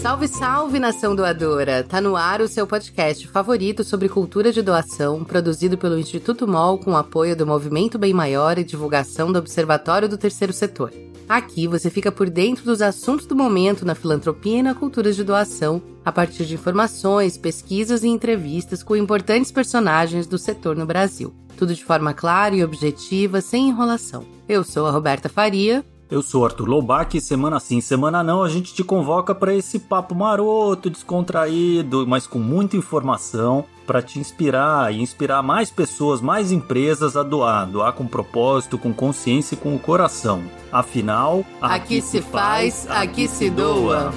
Salve, salve, nação doadora! Tá no ar o seu podcast favorito sobre cultura de doação, produzido pelo Instituto MOL com apoio do Movimento Bem Maior e divulgação do Observatório do Terceiro Setor. Aqui você fica por dentro dos assuntos do momento na filantropia e na cultura de doação, a partir de informações, pesquisas e entrevistas com importantes personagens do setor no Brasil. Tudo de forma clara e objetiva, sem enrolação. Eu sou a Roberta Faria. Eu sou Arthur Loubach e semana sim, semana não, a gente te convoca para esse papo maroto, descontraído, mas com muita informação para te inspirar e inspirar mais pessoas, mais empresas a doar, doar com propósito, com consciência e com o coração. Afinal, aqui, aqui se faz, aqui se doa.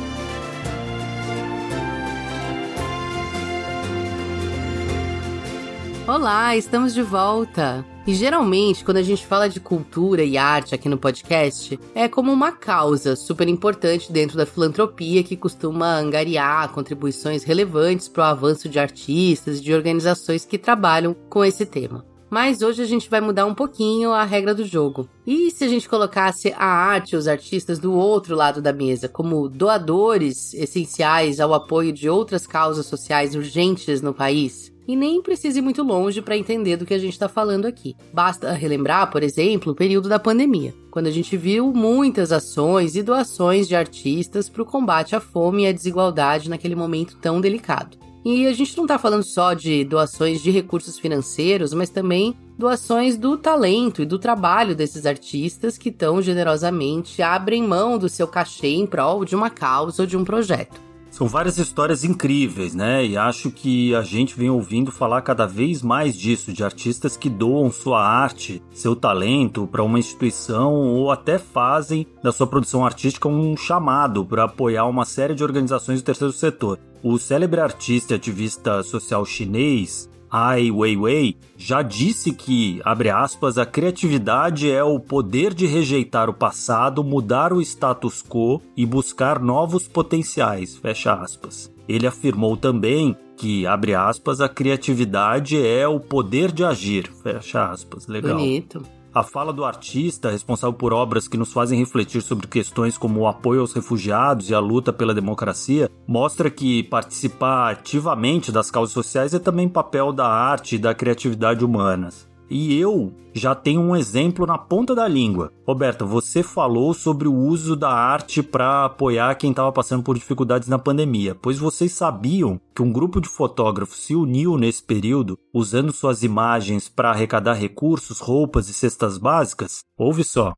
Olá, estamos de volta. E geralmente, quando a gente fala de cultura e arte aqui no podcast, é como uma causa super importante dentro da filantropia que costuma angariar contribuições relevantes para o avanço de artistas e de organizações que trabalham com esse tema. Mas hoje a gente vai mudar um pouquinho a regra do jogo. E se a gente colocasse a arte e os artistas do outro lado da mesa, como doadores essenciais ao apoio de outras causas sociais urgentes no país? E nem precisa ir muito longe para entender do que a gente está falando aqui. Basta relembrar, por exemplo, o período da pandemia, quando a gente viu muitas ações e doações de artistas para o combate à fome e à desigualdade naquele momento tão delicado. E a gente não está falando só de doações de recursos financeiros, mas também doações do talento e do trabalho desses artistas que tão generosamente abrem mão do seu cachê em prol de uma causa ou de um projeto. São várias histórias incríveis, né? E acho que a gente vem ouvindo falar cada vez mais disso, de artistas que doam sua arte, seu talento para uma instituição ou até fazem da sua produção artística um chamado para apoiar uma série de organizações do terceiro setor. O célebre artista e ativista social chinês Ai Weiwei já disse que, abre aspas, a criatividade é o poder de rejeitar o passado, mudar o status quo e buscar novos potenciais, fecha aspas. Ele afirmou também que, abre aspas, a criatividade é o poder de agir, fecha aspas. Legal. Bonito. A fala do artista, responsável por obras que nos fazem refletir sobre questões como o apoio aos refugiados e a luta pela democracia, mostra que participar ativamente das causas sociais é também papel da arte e da criatividade humanas. E eu já tenho um exemplo na ponta da língua. Roberta, você falou sobre o uso da arte para apoiar quem estava passando por dificuldades na pandemia, pois vocês sabiam que um grupo de fotógrafos se uniu nesse período, usando suas imagens para arrecadar recursos, roupas e cestas básicas? Ouve só.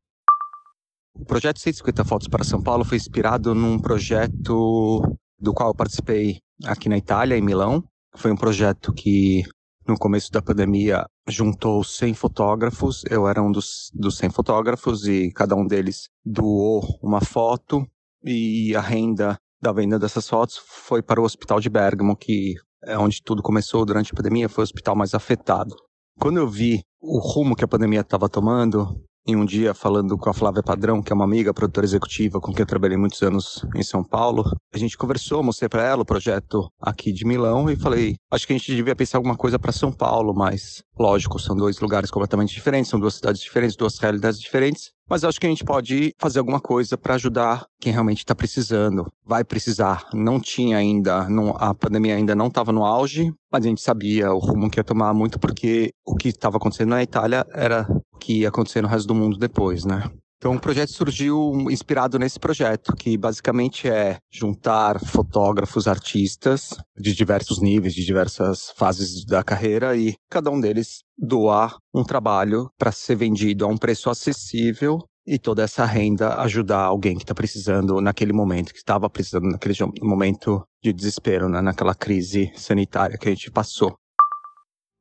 O projeto 150 Fotos para São Paulo foi inspirado num projeto do qual eu participei aqui na Itália, em Milão. Foi um projeto que no começo da pandemia, juntou 100 fotógrafos. Eu era um dos, dos 100 fotógrafos e cada um deles doou uma foto e a renda da venda dessas fotos foi para o hospital de Bergamo, que é onde tudo começou durante a pandemia, foi o hospital mais afetado. Quando eu vi o rumo que a pandemia estava tomando, em um dia falando com a Flávia Padrão, que é uma amiga produtora executiva com quem eu trabalhei muitos anos em São Paulo. A gente conversou, mostrei para ela o projeto aqui de Milão e falei, acho que a gente devia pensar alguma coisa para São Paulo, mas lógico, são dois lugares completamente diferentes, são duas cidades diferentes, duas realidades diferentes. Mas acho que a gente pode fazer alguma coisa para ajudar quem realmente está precisando. Vai precisar. Não tinha ainda, não, a pandemia ainda não estava no auge, mas a gente sabia o rumo que ia tomar muito porque o que estava acontecendo na Itália era que ia acontecer no resto do mundo depois, né? Então o projeto surgiu inspirado nesse projeto, que basicamente é juntar fotógrafos, artistas de diversos níveis, de diversas fases da carreira e cada um deles doar um trabalho para ser vendido a um preço acessível e toda essa renda ajudar alguém que está precisando naquele momento, que estava precisando naquele momento de desespero, né? naquela crise sanitária que a gente passou.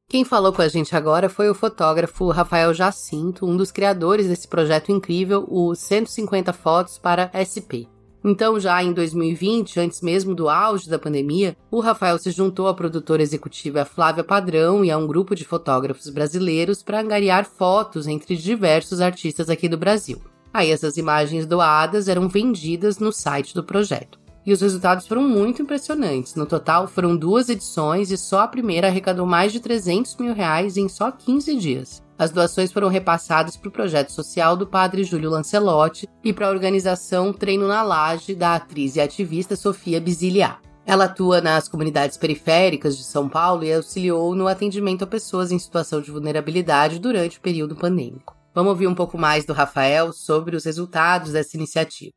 Quem falou com a gente agora foi o fotógrafo Rafael Jacinto, um dos criadores desse projeto incrível, o 150 Fotos para SP. Então, já em 2020, antes mesmo do auge da pandemia, o Rafael se juntou à produtora executiva Flávia Padrão e a um grupo de fotógrafos brasileiros para angariar fotos entre diversos artistas aqui do Brasil. Aí essas imagens doadas eram vendidas no site do projeto e os resultados foram muito impressionantes. No total, foram duas edições e só a primeira arrecadou mais de 300 mil reais em só 15 dias. As doações foram repassadas para o projeto social do padre Júlio Lancelotti e para a organização Treino na Laje da atriz e ativista Sofia Bisiliar. Ela atua nas comunidades periféricas de São Paulo e auxiliou no atendimento a pessoas em situação de vulnerabilidade durante o período pandêmico. Vamos ouvir um pouco mais do Rafael sobre os resultados dessa iniciativa.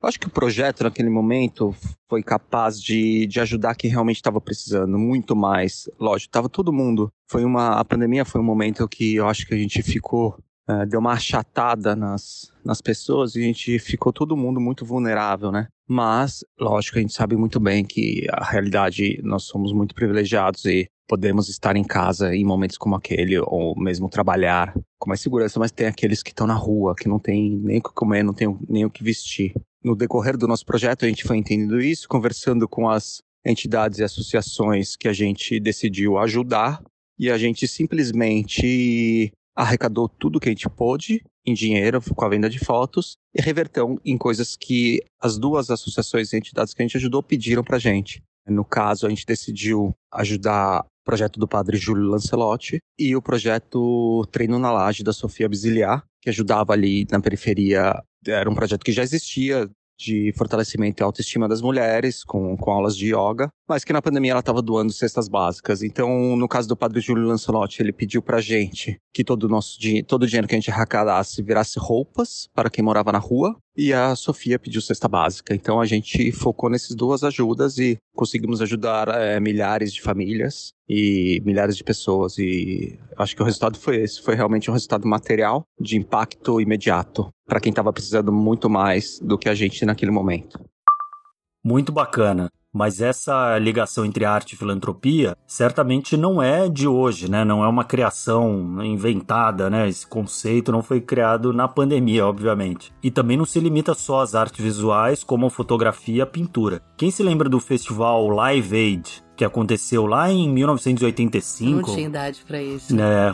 Eu acho que o projeto, naquele momento, foi capaz de, de ajudar quem realmente estava precisando, muito mais. Lógico, estava todo mundo. Foi uma, a pandemia foi um momento que eu acho que a gente ficou é, deu uma achatada nas, nas pessoas e a gente ficou todo mundo muito vulnerável, né? Mas, lógico, a gente sabe muito bem que a realidade, nós somos muito privilegiados e podemos estar em casa em momentos como aquele, ou mesmo trabalhar com mais segurança, mas tem aqueles que estão na rua, que não tem nem o que comer, não tem nem o que vestir. No decorrer do nosso projeto, a gente foi entendendo isso, conversando com as entidades e associações que a gente decidiu ajudar, e a gente simplesmente arrecadou tudo que a gente pôde em dinheiro com a venda de fotos e reverteu em coisas que as duas associações e entidades que a gente ajudou pediram pra gente. No caso, a gente decidiu ajudar projeto do padre Júlio Lancelotti e o projeto Treino na Laje da Sofia Bisiliar, que ajudava ali na periferia. Era um projeto que já existia de fortalecimento e autoestima das mulheres, com, com aulas de yoga, mas que na pandemia ela estava doando cestas básicas. Então, no caso do padre Júlio Lancelotti, ele pediu pra gente que todo o nosso todo o dinheiro que a gente arrecadasse virasse roupas para quem morava na rua, e a Sofia pediu cesta básica. Então a gente focou nessas duas ajudas e conseguimos ajudar é, milhares de famílias e milhares de pessoas. E acho que o resultado foi esse: foi realmente um resultado material de impacto imediato para quem estava precisando muito mais do que a gente naquele momento. Muito bacana. Mas essa ligação entre arte e filantropia certamente não é de hoje, né? Não é uma criação inventada, né? Esse conceito não foi criado na pandemia, obviamente. E também não se limita só às artes visuais, como fotografia e pintura. Quem se lembra do festival Live Aid, que aconteceu lá em 1985? Não tinha idade para isso. É.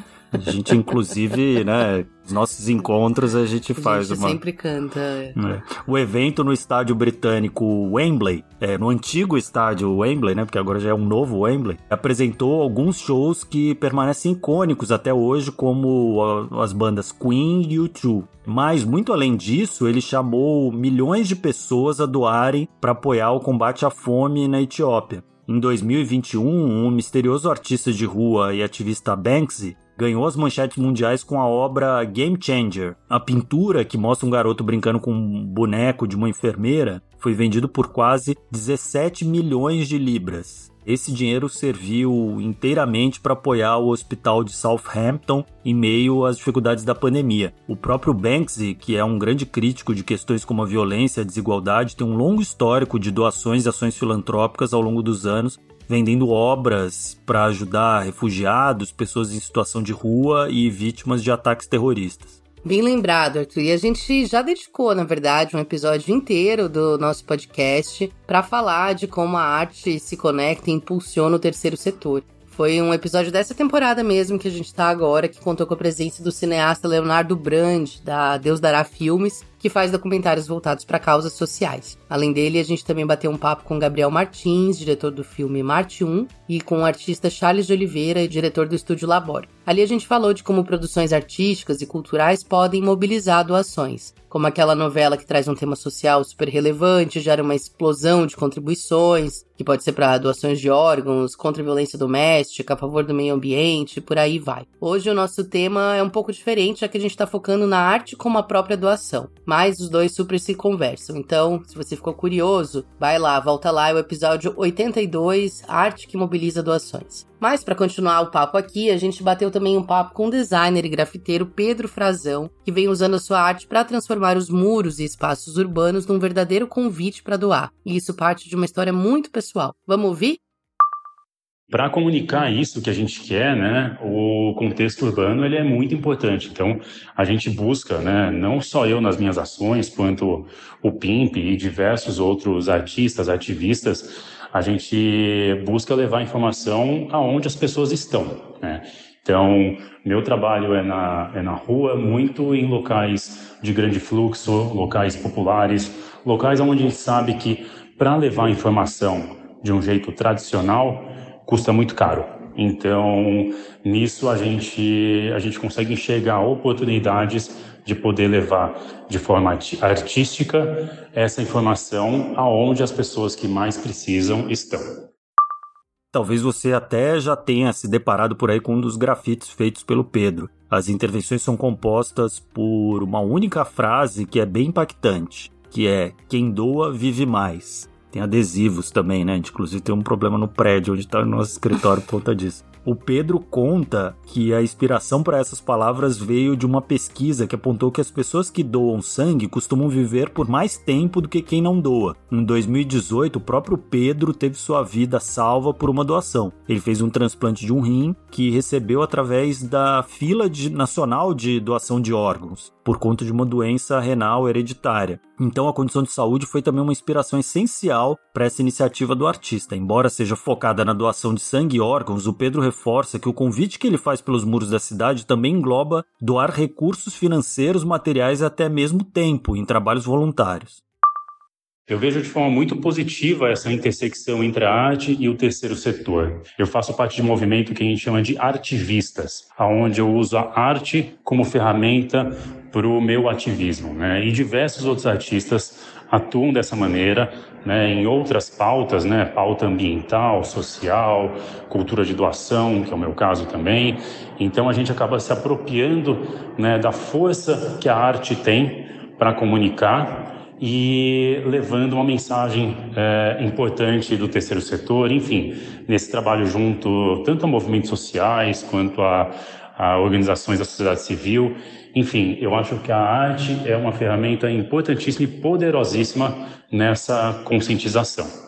A gente, inclusive, né, nossos encontros a gente faz a gente uma. sempre canta. É. É. O evento no estádio britânico Wembley, é, no antigo estádio Wembley, né? Porque agora já é um novo Wembley, apresentou alguns shows que permanecem icônicos até hoje, como as bandas Queen e U2. Mas, muito além disso, ele chamou milhões de pessoas a doarem para apoiar o combate à fome na Etiópia. Em 2021, um misterioso artista de rua e ativista Banksy ganhou as manchetes mundiais com a obra Game Changer. A pintura, que mostra um garoto brincando com um boneco de uma enfermeira, foi vendido por quase 17 milhões de libras. Esse dinheiro serviu inteiramente para apoiar o hospital de Southampton em meio às dificuldades da pandemia. O próprio Banksy, que é um grande crítico de questões como a violência e a desigualdade, tem um longo histórico de doações e ações filantrópicas ao longo dos anos vendendo obras para ajudar refugiados, pessoas em situação de rua e vítimas de ataques terroristas. Bem lembrado, Arthur. E a gente já dedicou, na verdade, um episódio inteiro do nosso podcast para falar de como a arte se conecta e impulsiona o terceiro setor. Foi um episódio dessa temporada mesmo que a gente tá agora, que contou com a presença do cineasta Leonardo Brand, da Deus Dará Filmes, que faz documentários voltados para causas sociais. Além dele, a gente também bateu um papo com Gabriel Martins, diretor do filme Marte 1, e com o artista Charles de Oliveira, diretor do estúdio Labore. Ali a gente falou de como produções artísticas e culturais podem mobilizar doações, como aquela novela que traz um tema social super relevante, gera uma explosão de contribuições, que pode ser para doações de órgãos, contra a violência doméstica, a favor do meio ambiente, por aí vai. Hoje o nosso tema é um pouco diferente, já que a gente está focando na arte como a própria doação. Mas os dois super se conversam. Então, se você ficou curioso, vai lá, volta lá, é o episódio 82, Arte que Mobiliza Doações. Mas para continuar o papo aqui, a gente bateu também um papo com o designer e grafiteiro Pedro Frazão, que vem usando a sua arte para transformar os muros e espaços urbanos num verdadeiro convite para doar. E isso parte de uma história muito pessoal. Vamos ouvir? Para comunicar isso que a gente quer, né, o contexto urbano ele é muito importante. Então, a gente busca, né, não só eu nas minhas ações, quanto o PIMP e diversos outros artistas, ativistas, a gente busca levar informação aonde as pessoas estão. Né? Então, meu trabalho é na, é na rua, muito em locais de grande fluxo, locais populares, locais onde a gente sabe que para levar informação de um jeito tradicional, custa muito caro. Então, nisso a gente, a gente consegue enxergar oportunidades de poder levar de forma artística essa informação aonde as pessoas que mais precisam estão. Talvez você até já tenha se deparado por aí com um dos grafites feitos pelo Pedro. As intervenções são compostas por uma única frase que é bem impactante, que é quem doa vive mais. Tem adesivos também, né? Inclusive tem um problema no prédio onde está o nosso escritório por conta disso. O Pedro conta que a inspiração para essas palavras veio de uma pesquisa que apontou que as pessoas que doam sangue costumam viver por mais tempo do que quem não doa. Em 2018, o próprio Pedro teve sua vida salva por uma doação. Ele fez um transplante de um rim que recebeu através da fila de, nacional de doação de órgãos por conta de uma doença renal hereditária. Então a condição de saúde foi também uma inspiração essencial para essa iniciativa do artista. Embora seja focada na doação de sangue e órgãos, o Pedro reforça que o convite que ele faz pelos muros da cidade também engloba doar recursos financeiros, materiais e até mesmo tempo em trabalhos voluntários. Eu vejo de forma muito positiva essa intersecção entre a arte e o terceiro setor. Eu faço parte de um movimento que a gente chama de artivistas, aonde eu uso a arte como ferramenta para o meu ativismo, né? E diversos outros artistas atuam dessa maneira, né? Em outras pautas, né? Pauta ambiental, social, cultura de doação, que é o meu caso também. Então a gente acaba se apropriando, né? Da força que a arte tem para comunicar e levando uma mensagem é, importante do terceiro setor, enfim, nesse trabalho junto tanto a movimentos sociais quanto a, a organizações da sociedade civil. Enfim, eu acho que a arte é uma ferramenta importantíssima e poderosíssima nessa conscientização.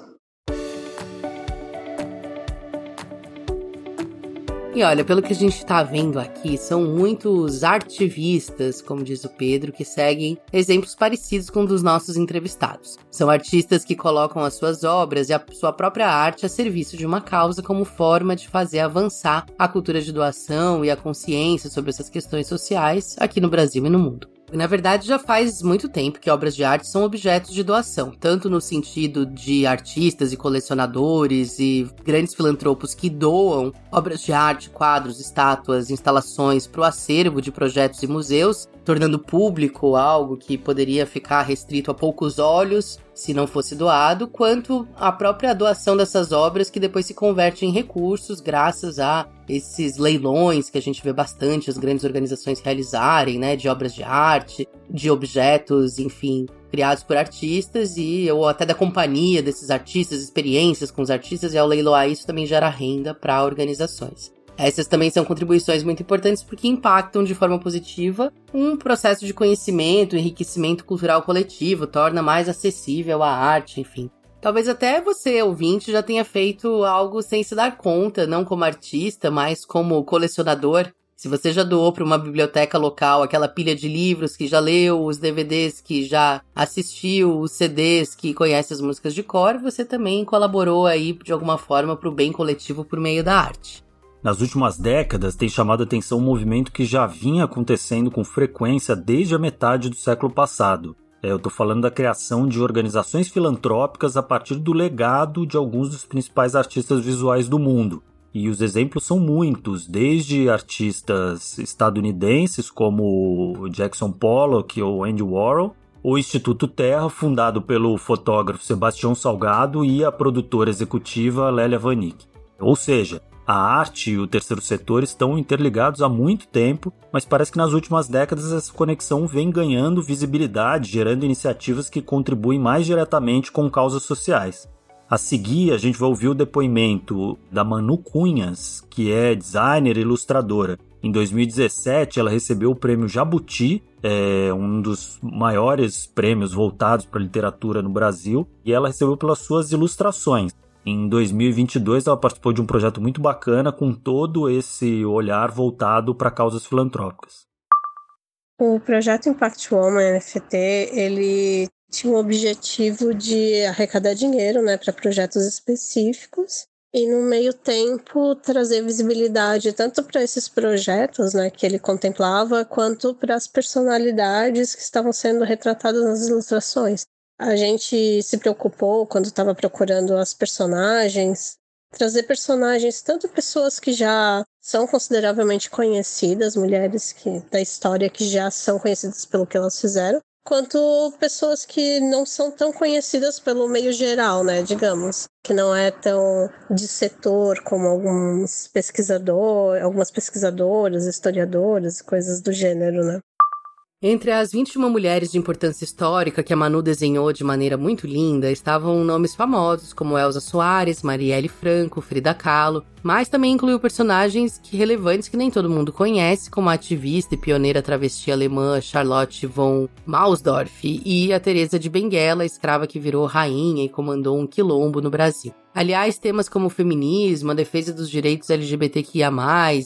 E olha, pelo que a gente está vendo aqui, são muitos artivistas, como diz o Pedro, que seguem exemplos parecidos com um dos nossos entrevistados. São artistas que colocam as suas obras e a sua própria arte a serviço de uma causa como forma de fazer avançar a cultura de doação e a consciência sobre essas questões sociais aqui no Brasil e no mundo. Na verdade, já faz muito tempo que obras de arte são objetos de doação, tanto no sentido de artistas e colecionadores e grandes filantropos que doam obras de arte, quadros, estátuas, instalações para o acervo de projetos e museus, tornando público algo que poderia ficar restrito a poucos olhos se não fosse doado, quanto a própria doação dessas obras que depois se converte em recursos graças a esses leilões que a gente vê bastante as grandes organizações realizarem, né, de obras de arte, de objetos, enfim, criados por artistas e ou até da companhia desses artistas, experiências com os artistas e ao leiloar isso também gera renda para organizações. Essas também são contribuições muito importantes porque impactam de forma positiva um processo de conhecimento, enriquecimento cultural coletivo, torna mais acessível a arte, enfim. Talvez até você, ouvinte, já tenha feito algo sem se dar conta, não como artista, mas como colecionador. Se você já doou para uma biblioteca local aquela pilha de livros que já leu, os DVDs que já assistiu, os CDs que conhece as músicas de cor, você também colaborou aí de alguma forma para o bem coletivo por meio da arte. Nas últimas décadas, tem chamado a atenção um movimento que já vinha acontecendo com frequência desde a metade do século passado. É, eu estou falando da criação de organizações filantrópicas a partir do legado de alguns dos principais artistas visuais do mundo. E os exemplos são muitos, desde artistas estadunidenses como Jackson Pollock ou Andy Warhol, o Instituto Terra, fundado pelo fotógrafo Sebastião Salgado e a produtora executiva Lélia Vanik. Ou seja, a arte e o terceiro setor estão interligados há muito tempo, mas parece que nas últimas décadas essa conexão vem ganhando visibilidade, gerando iniciativas que contribuem mais diretamente com causas sociais. A seguir, a gente vai ouvir o depoimento da Manu Cunhas, que é designer e ilustradora. Em 2017, ela recebeu o prêmio Jabuti, é um dos maiores prêmios voltados para a literatura no Brasil, e ela recebeu pelas suas ilustrações. Em 2022, ela participou de um projeto muito bacana com todo esse olhar voltado para causas filantrópicas. O projeto Impact Woman NFT, ele tinha o objetivo de arrecadar dinheiro, né, para projetos específicos e no meio tempo trazer visibilidade tanto para esses projetos, né, que ele contemplava, quanto para as personalidades que estavam sendo retratadas nas ilustrações. A gente se preocupou quando estava procurando as personagens trazer personagens, tanto pessoas que já são consideravelmente conhecidas, mulheres que da história que já são conhecidas pelo que elas fizeram, quanto pessoas que não são tão conhecidas pelo meio geral, né, digamos, que não é tão de setor como alguns pesquisadores, algumas pesquisadoras, historiadoras, coisas do gênero, né? Entre as 21 mulheres de importância histórica que a Manu desenhou de maneira muito linda estavam nomes famosos como Elza Soares, Marielle Franco, Frida Kahlo, mas também incluiu personagens que relevantes que nem todo mundo conhece, como a ativista e pioneira travesti alemã Charlotte von Mausdorff e a Teresa de Benguela, escrava que virou rainha e comandou um quilombo no Brasil. Aliás, temas como feminismo, a defesa dos direitos LGBTQIA+,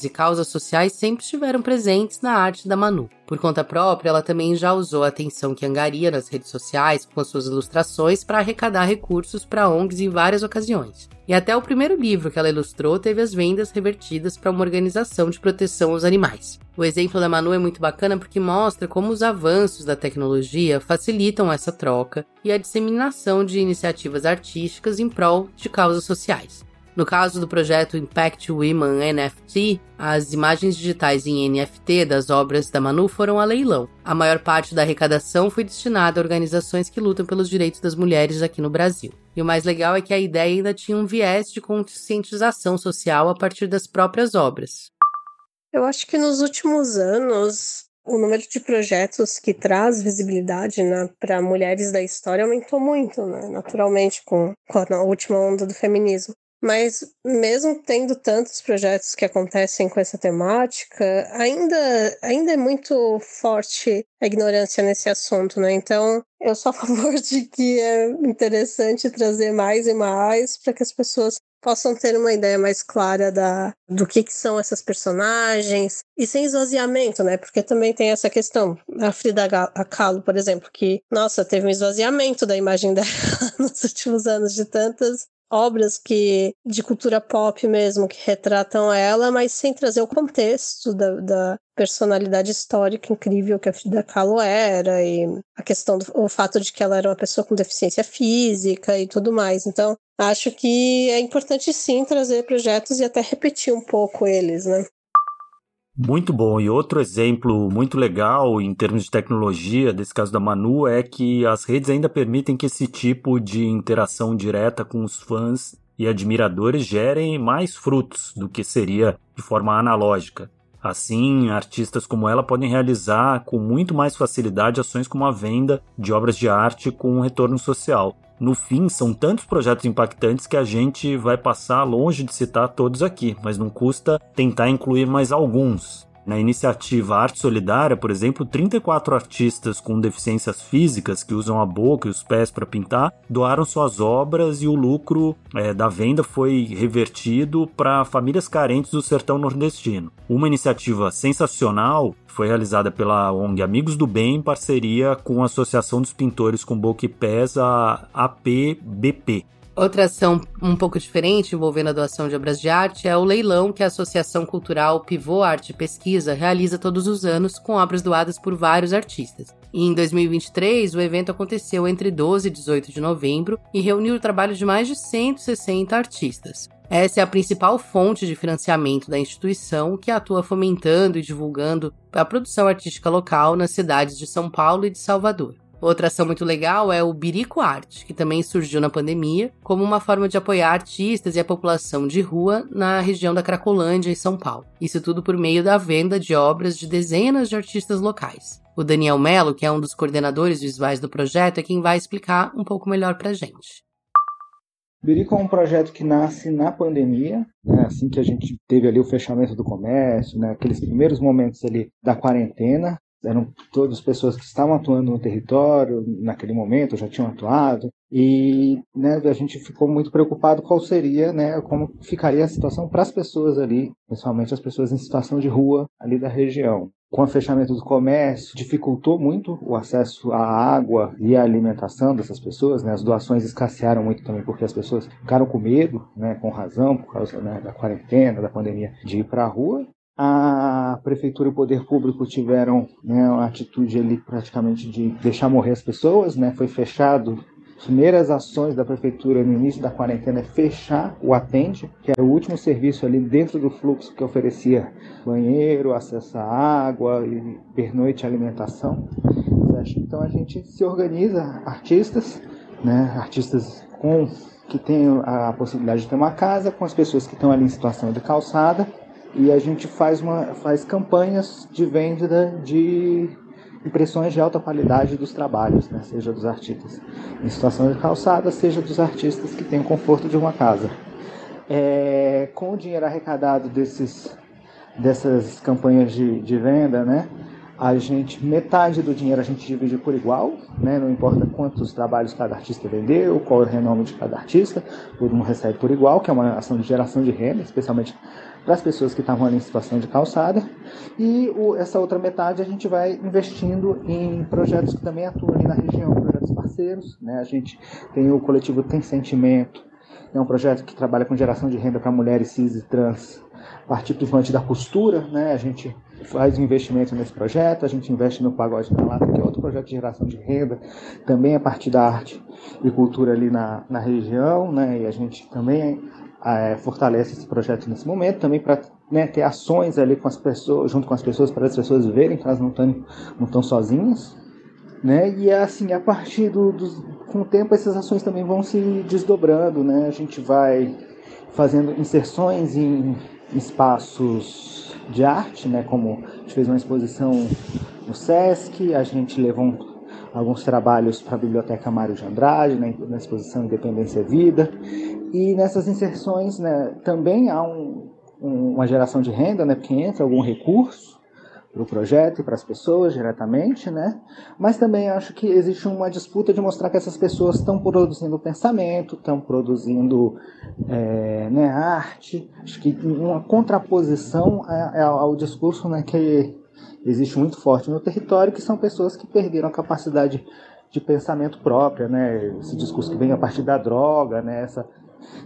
e causas sociais sempre estiveram presentes na arte da Manu. Por conta própria, ela também já usou a atenção que angaria nas redes sociais com suas ilustrações para arrecadar recursos para ONGs em várias ocasiões. E até o primeiro livro que ela ilustrou teve as vendas revertidas para uma organização de proteção aos animais. O exemplo da Manu é muito bacana porque mostra como os avanços da tecnologia facilitam essa troca e a disseminação de iniciativas artísticas em prol de causas sociais. No caso do projeto Impact Women NFT, as imagens digitais em NFT das obras da Manu foram a leilão. A maior parte da arrecadação foi destinada a organizações que lutam pelos direitos das mulheres aqui no Brasil. E o mais legal é que a ideia ainda tinha um viés de conscientização social a partir das próprias obras. Eu acho que nos últimos anos o número de projetos que traz visibilidade né, para mulheres da história aumentou muito, né, naturalmente, com, com a última onda do feminismo. Mas mesmo tendo tantos projetos que acontecem com essa temática, ainda, ainda é muito forte a ignorância nesse assunto, né? Então, eu sou a favor de que é interessante trazer mais e mais para que as pessoas possam ter uma ideia mais clara da, do que, que, são essas personagens e sem esvaziamento, né? Porque também tem essa questão. A Frida Kahlo, por exemplo, que, nossa, teve um esvaziamento da imagem dela nos últimos anos de tantas obras que de cultura pop mesmo que retratam ela, mas sem trazer o contexto da, da personalidade histórica incrível que a Frida Kahlo era e a questão do o fato de que ela era uma pessoa com deficiência física e tudo mais. Então, acho que é importante sim trazer projetos e até repetir um pouco eles, né? Muito bom. E outro exemplo muito legal em termos de tecnologia, desse caso da Manu, é que as redes ainda permitem que esse tipo de interação direta com os fãs e admiradores gerem mais frutos do que seria de forma analógica. Assim, artistas como ela podem realizar com muito mais facilidade ações como a venda de obras de arte com um retorno social. No fim, são tantos projetos impactantes que a gente vai passar longe de citar todos aqui, mas não custa tentar incluir mais alguns. Na iniciativa Arte Solidária, por exemplo, 34 artistas com deficiências físicas que usam a boca e os pés para pintar doaram suas obras e o lucro é, da venda foi revertido para famílias carentes do sertão nordestino. Uma iniciativa sensacional foi realizada pela ONG Amigos do Bem em parceria com a Associação dos Pintores com Boca e Pés, a APBP. Outra ação um pouco diferente envolvendo a doação de obras de arte é o leilão que a Associação Cultural Pivô Arte e Pesquisa realiza todos os anos com obras doadas por vários artistas. E em 2023, o evento aconteceu entre 12 e 18 de novembro e reuniu o trabalho de mais de 160 artistas. Essa é a principal fonte de financiamento da instituição, que atua fomentando e divulgando a produção artística local nas cidades de São Paulo e de Salvador. Outra ação muito legal é o Birico Arte, que também surgiu na pandemia como uma forma de apoiar artistas e a população de rua na região da Cracolândia, em São Paulo. Isso tudo por meio da venda de obras de dezenas de artistas locais. O Daniel Mello, que é um dos coordenadores visuais do projeto, é quem vai explicar um pouco melhor pra gente. Birico é um projeto que nasce na pandemia, né, assim que a gente teve ali o fechamento do comércio, né, aqueles primeiros momentos ali da quarentena, eram todas pessoas que estavam atuando no território naquele momento, já tinham atuado, e né, a gente ficou muito preocupado qual seria, né, como ficaria a situação para as pessoas ali, principalmente as pessoas em situação de rua ali da região. Com o fechamento do comércio, dificultou muito o acesso à água e à alimentação dessas pessoas. Né? As doações escassearam muito também porque as pessoas ficaram com medo, né, com razão, por causa né, da quarentena, da pandemia, de ir para a rua a prefeitura e o poder público tiveram né, uma atitude ali praticamente de deixar morrer as pessoas, né? Foi fechado primeiras ações da prefeitura no início da quarentena é fechar o Atende, que era o último serviço ali dentro do fluxo que oferecia banheiro, acesso à água e pernoite alimentação. Então a gente se organiza, artistas, né, artistas com que têm a possibilidade de ter uma casa, com as pessoas que estão ali em situação de calçada, e a gente faz, uma, faz campanhas de venda de impressões de alta qualidade dos trabalhos, né? seja dos artistas em situação de calçada, seja dos artistas que têm o conforto de uma casa. É, com o dinheiro arrecadado desses, dessas campanhas de, de venda, né? a gente metade do dinheiro a gente divide por igual, né? não importa quantos trabalhos cada artista vendeu, qual é o renome de cada artista, todo mundo recebe por igual, que é uma ação de geração de renda, especialmente para as pessoas que estavam ali em situação de calçada. E o, essa outra metade a gente vai investindo em projetos que também atuam ali na região, projetos parceiros. Né? A gente tem o coletivo Tem Sentimento, é um projeto que trabalha com geração de renda para mulheres cis e trans, a partir principalmente da costura. Né? A gente faz investimento nesse projeto, a gente investe no Pagode na Lata, que é outro projeto de geração de renda, também a partir da arte e cultura ali na, na região, né? e a gente também é, fortalece esse projeto nesse momento, também para né, ter ações ali com as pessoas, junto com as pessoas, para as pessoas verem que elas não estão não estão sozinhas. Né? E assim, a partir do, do, com o tempo essas ações também vão se desdobrando, né? A gente vai fazendo inserções em espaços de arte, né? Como a gente fez uma exposição no Sesc, a gente levou um, alguns trabalhos para a Biblioteca Mário de Andrade, né? na exposição Independência Vida. E nessas inserções né, também há um, um, uma geração de renda, né, porque entra algum recurso para o projeto e para as pessoas diretamente, né? Mas também acho que existe uma disputa de mostrar que essas pessoas estão produzindo pensamento, estão produzindo é, né, arte. Acho que uma contraposição ao discurso né, que existe muito forte no território, que são pessoas que perderam a capacidade de pensamento própria, né? Esse discurso que vem a partir da droga, né? Essa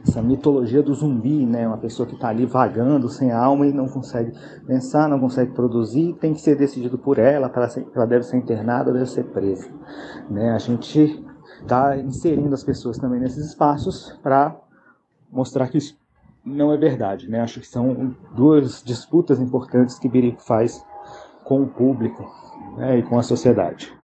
essa mitologia do zumbi, né? Uma pessoa que está ali vagando sem alma e não consegue pensar, não consegue produzir, tem que ser decidido por ela, ela, ela deve ser internada, deve ser presa, né? A gente está inserindo as pessoas também nesses espaços para mostrar que isso não é verdade, né? Acho que são duas disputas importantes que Birico faz com o público né? e com a sociedade.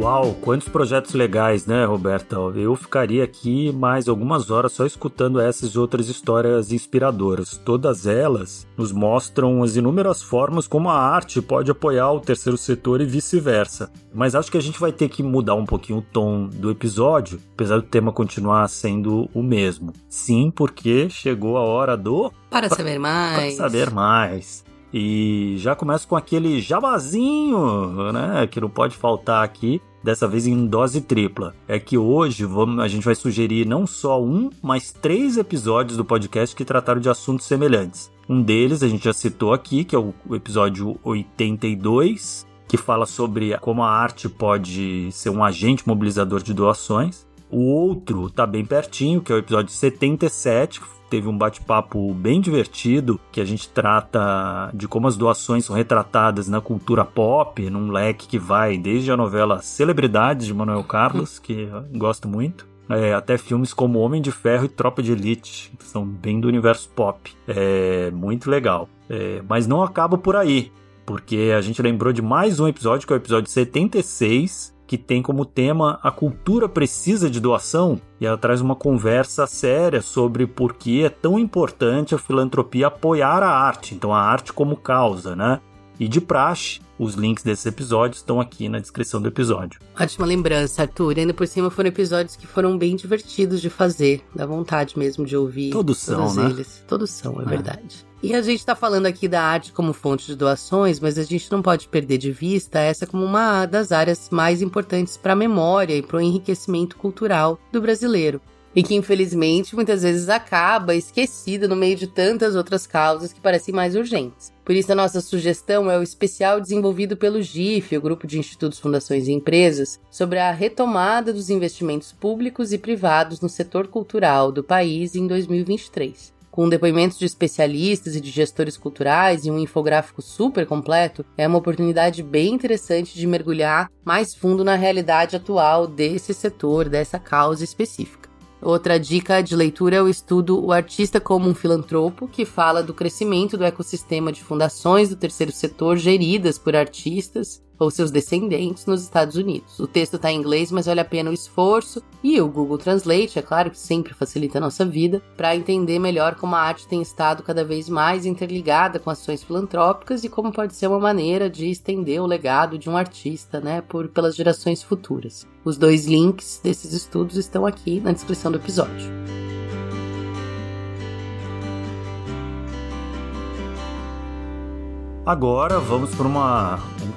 Uau, quantos projetos legais, né, Roberta? Eu ficaria aqui mais algumas horas só escutando essas e outras histórias inspiradoras. Todas elas nos mostram as inúmeras formas como a arte pode apoiar o terceiro setor e vice-versa. Mas acho que a gente vai ter que mudar um pouquinho o tom do episódio, apesar do tema continuar sendo o mesmo. Sim, porque chegou a hora do. Para saber mais. Para saber mais. E já começa com aquele jabazinho, né? Que não pode faltar aqui dessa vez em dose tripla. É que hoje vamos, a gente vai sugerir não só um, mas três episódios do podcast que trataram de assuntos semelhantes. Um deles a gente já citou aqui, que é o episódio 82, que fala sobre como a arte pode ser um agente mobilizador de doações. O outro tá bem pertinho, que é o episódio 77, teve um bate-papo bem divertido que a gente trata de como as doações são retratadas na cultura pop, num leque que vai desde a novela Celebridades de Manuel Carlos, que gosto muito, é, até filmes como Homem de Ferro e Tropa de Elite, que são bem do universo pop. É muito legal. É, mas não acaba por aí, porque a gente lembrou de mais um episódio, que é o episódio 76, que tem como tema a cultura precisa de doação e ela traz uma conversa séria sobre por que é tão importante a filantropia apoiar a arte, então a arte como causa, né? E de praxe, os links desses episódios estão aqui na descrição do episódio. Ótima lembrança, Arthur. E ainda por cima foram episódios que foram bem divertidos de fazer. Dá vontade mesmo de ouvir. Todos são, né? Eles. Todos são, é, é. verdade. E a gente está falando aqui da arte como fonte de doações, mas a gente não pode perder de vista essa como uma das áreas mais importantes para a memória e para o enriquecimento cultural do brasileiro. E que infelizmente muitas vezes acaba esquecida no meio de tantas outras causas que parecem mais urgentes. Por isso, a nossa sugestão é o especial desenvolvido pelo GIF, o Grupo de Institutos, Fundações e Empresas, sobre a retomada dos investimentos públicos e privados no setor cultural do país em 2023. com depoimentos de especialistas e de gestores culturais e um infográfico super completo, é uma oportunidade bem interessante de mergulhar mais fundo na realidade atual desse setor, dessa causa específica. Outra dica de leitura é o estudo O Artista como um Filantropo, que fala do crescimento do ecossistema de fundações do terceiro setor geridas por artistas ou seus descendentes nos Estados Unidos. O texto está em inglês, mas vale a pena o esforço e o Google Translate, é claro que sempre facilita a nossa vida, para entender melhor como a arte tem estado cada vez mais interligada com ações filantrópicas e como pode ser uma maneira de estender o legado de um artista, né, por pelas gerações futuras. Os dois links desses estudos estão aqui na descrição do episódio. Agora vamos para um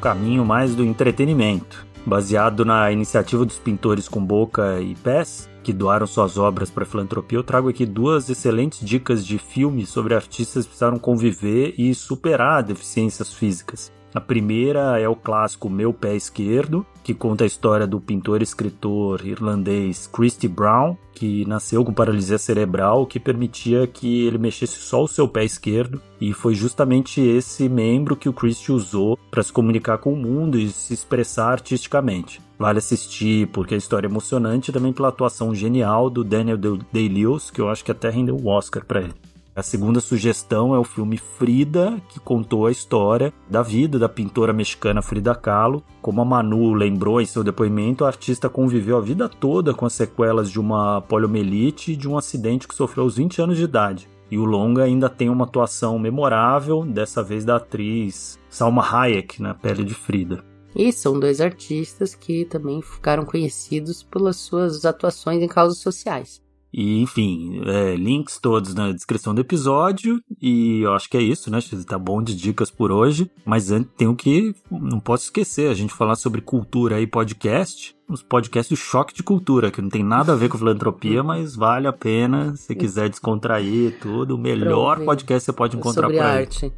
caminho mais do entretenimento. Baseado na iniciativa dos pintores com boca e pés, que doaram suas obras para a filantropia, eu trago aqui duas excelentes dicas de filmes sobre artistas que precisaram conviver e superar deficiências físicas. A primeira é o clássico Meu Pé Esquerdo, que conta a história do pintor e escritor irlandês Christy Brown, que nasceu com paralisia cerebral, que permitia que ele mexesse só o seu pé esquerdo, e foi justamente esse membro que o Christy usou para se comunicar com o mundo e se expressar artisticamente. Vale assistir porque a história é emocionante e também pela atuação genial do Daniel Day-Lewis, que eu acho que até rendeu o um Oscar para ele. A segunda sugestão é o filme Frida, que contou a história da vida da pintora mexicana Frida Kahlo. Como a Manu lembrou em seu depoimento, a artista conviveu a vida toda com as sequelas de uma poliomielite e de um acidente que sofreu aos 20 anos de idade. E o longa ainda tem uma atuação memorável, dessa vez da atriz Salma Hayek, na pele de Frida. E são dois artistas que também ficaram conhecidos pelas suas atuações em causas sociais. E, enfim, é, links todos na descrição do episódio. E eu acho que é isso, né? Tá bom de dicas por hoje. Mas antes tenho que. Não posso esquecer, a gente falar sobre cultura e podcast. Os podcasts Choque de Cultura, que não tem nada a ver com filantropia, mas vale a pena se quiser descontrair tudo. O melhor podcast você pode encontrar sobre por aí. arte.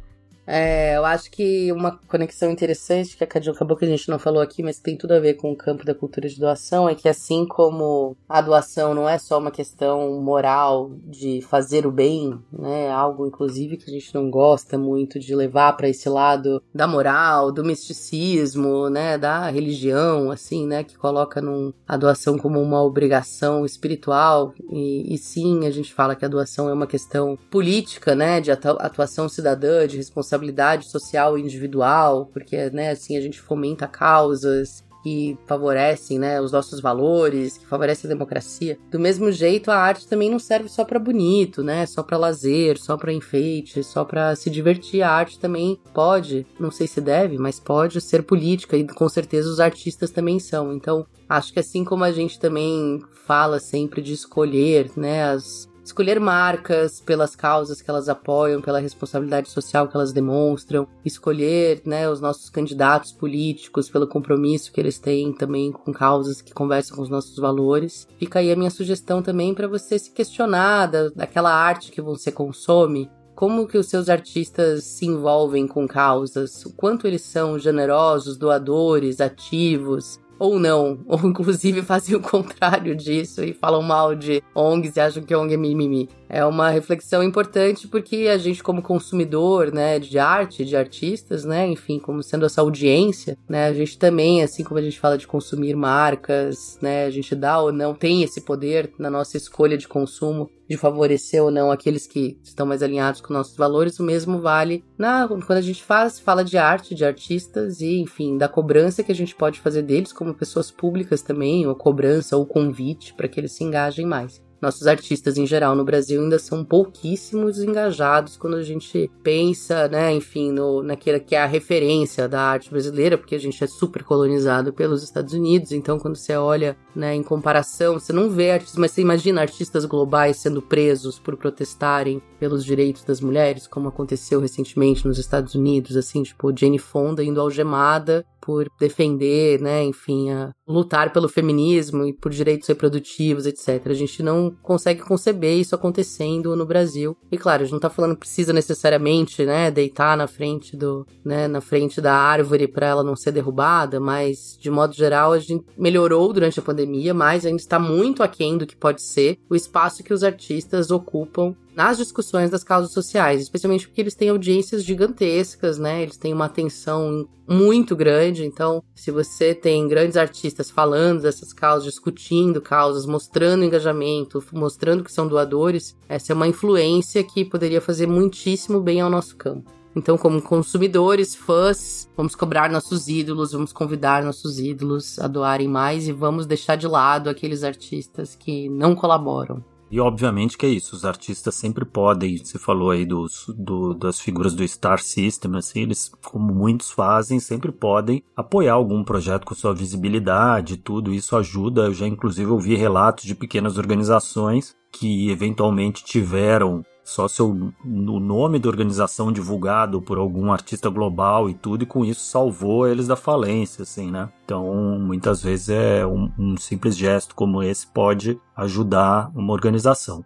É, eu acho que uma conexão interessante, que acabou que a gente não falou aqui, mas tem tudo a ver com o campo da cultura de doação, é que assim como a doação não é só uma questão moral de fazer o bem, né, algo inclusive que a gente não gosta muito de levar para esse lado da moral, do misticismo, né, da religião, assim, né, que coloca num, a doação como uma obrigação espiritual, e, e sim, a gente fala que a doação é uma questão política, né, de atuação cidadã, de responsabilidade responsabilidade social e individual, porque, né, assim, a gente fomenta causas que favorecem, né, os nossos valores, que favorecem a democracia. Do mesmo jeito, a arte também não serve só para bonito, né, só para lazer, só para enfeite, só para se divertir. A arte também pode, não sei se deve, mas pode ser política e com certeza os artistas também são. Então, acho que assim como a gente também fala sempre de escolher, né, as escolher marcas pelas causas que elas apoiam, pela responsabilidade social que elas demonstram, escolher né, os nossos candidatos políticos pelo compromisso que eles têm também com causas que conversam com os nossos valores. Fica aí a minha sugestão também para você se questionar da, daquela arte que você consome, como que os seus artistas se envolvem com causas, o quanto eles são generosos, doadores, ativos, ou não, ou inclusive fazem o contrário disso e falam mal de ONGs e acham que ONG é mimimi. É uma reflexão importante porque a gente como consumidor, né, de arte, de artistas, né, enfim, como sendo essa audiência, né, a gente também, assim como a gente fala de consumir marcas, né, a gente dá ou não tem esse poder na nossa escolha de consumo de favorecer ou não aqueles que estão mais alinhados com nossos valores, o mesmo vale na quando a gente faz, fala de arte, de artistas e, enfim, da cobrança que a gente pode fazer deles como pessoas públicas também, ou cobrança ou convite para que eles se engajem mais nossos artistas em geral no Brasil ainda são pouquíssimos engajados quando a gente pensa, né, enfim, no, naquela que é a referência da arte brasileira, porque a gente é super colonizado pelos Estados Unidos, então quando você olha, né, em comparação, você não vê artistas, mas você imagina artistas globais sendo presos por protestarem pelos direitos das mulheres, como aconteceu recentemente nos Estados Unidos, assim, tipo, Jane Fonda indo algemada por defender, né, enfim, a lutar pelo feminismo e por direitos reprodutivos, etc. A gente não consegue conceber isso acontecendo no Brasil. E claro, a gente não tá falando precisa necessariamente, né, deitar na frente do, né, na frente da árvore para ela não ser derrubada, mas de modo geral a gente melhorou durante a pandemia, mas ainda está muito aquém do que pode ser o espaço que os artistas ocupam nas discussões das causas sociais, especialmente porque eles têm audiências gigantescas, né? Eles têm uma atenção muito grande. Então, se você tem grandes artistas falando dessas causas, discutindo causas, mostrando engajamento, mostrando que são doadores, essa é uma influência que poderia fazer muitíssimo bem ao nosso campo. Então, como consumidores, fãs, vamos cobrar nossos ídolos, vamos convidar nossos ídolos a doarem mais e vamos deixar de lado aqueles artistas que não colaboram. E obviamente que é isso, os artistas sempre podem, você falou aí dos, do, das figuras do Star System, assim, eles, como muitos fazem, sempre podem apoiar algum projeto com sua visibilidade, tudo isso ajuda. Eu já inclusive ouvi relatos de pequenas organizações que eventualmente tiveram só seu o nome da organização divulgado por algum artista global e tudo, e com isso salvou eles da falência, assim, né? Então, muitas vezes é um, um simples gesto como esse pode ajudar uma organização.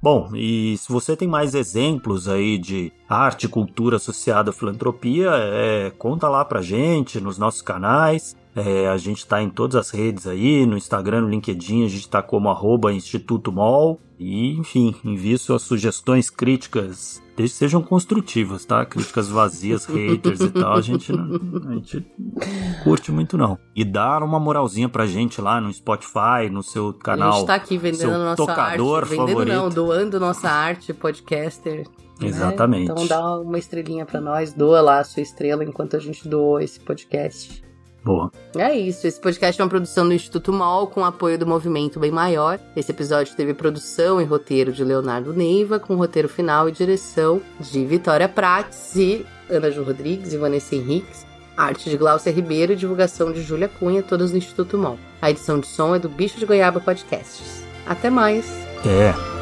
Bom, e se você tem mais exemplos aí de arte e cultura associada à filantropia, é, conta lá pra gente nos nossos canais. É, a gente está em todas as redes aí, no Instagram, no LinkedIn, a gente está como arroba Instituto Mol. E, enfim, envie suas sugestões, críticas, desde que sejam construtivas, tá? Críticas vazias, haters e tal, a gente, não, a gente curte muito não. E dá uma moralzinha pra gente lá no Spotify, no seu canal. A gente tá aqui vendendo nossa tocador arte. Vendendo favorito. não, doando nossa arte, podcaster. Né? Exatamente. Então dá uma estrelinha para nós, doa lá a sua estrela enquanto a gente doa esse podcast. Boa. É isso. Esse podcast é uma produção do Instituto MOL com apoio do Movimento Bem Maior. Esse episódio teve produção e roteiro de Leonardo Neiva, com roteiro final e direção de Vitória Prates e Ana Ju Rodrigues e Vanessa Henriques. Arte de Glaucia Ribeiro e divulgação de Júlia Cunha, todas no Instituto MOL. A edição de som é do Bicho de Goiaba Podcasts. Até mais! É.